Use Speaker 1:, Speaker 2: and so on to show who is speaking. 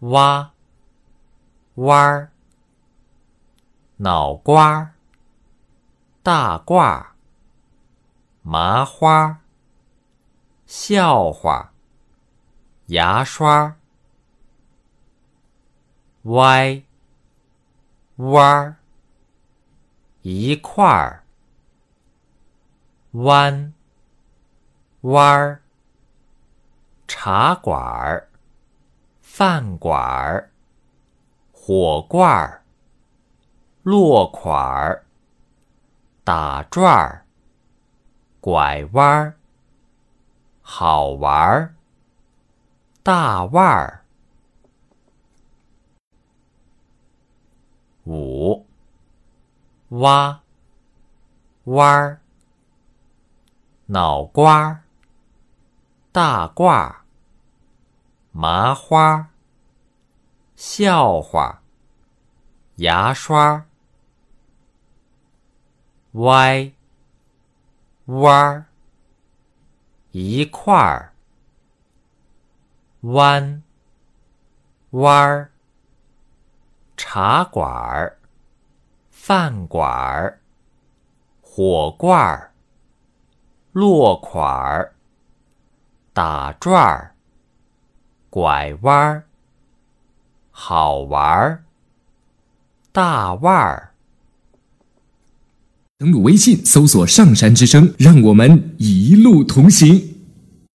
Speaker 1: 蛙，弯儿，脑瓜，大褂，麻花，笑话，牙刷，歪，弯儿，一块儿，弯，弯儿，茶馆儿。饭馆儿，火罐儿，落款儿，打转儿，拐弯儿，好玩儿，大腕儿。五，挖，弯儿，脑瓜儿，大褂儿。麻花儿，笑话，牙刷，歪，弯。儿，一块儿，弯，弯。儿，茶馆儿，饭馆儿，火罐儿，落款儿，打转儿。拐弯儿，好玩儿，大腕儿。
Speaker 2: 登录微信，搜索“上山之声”，让我们一路同行。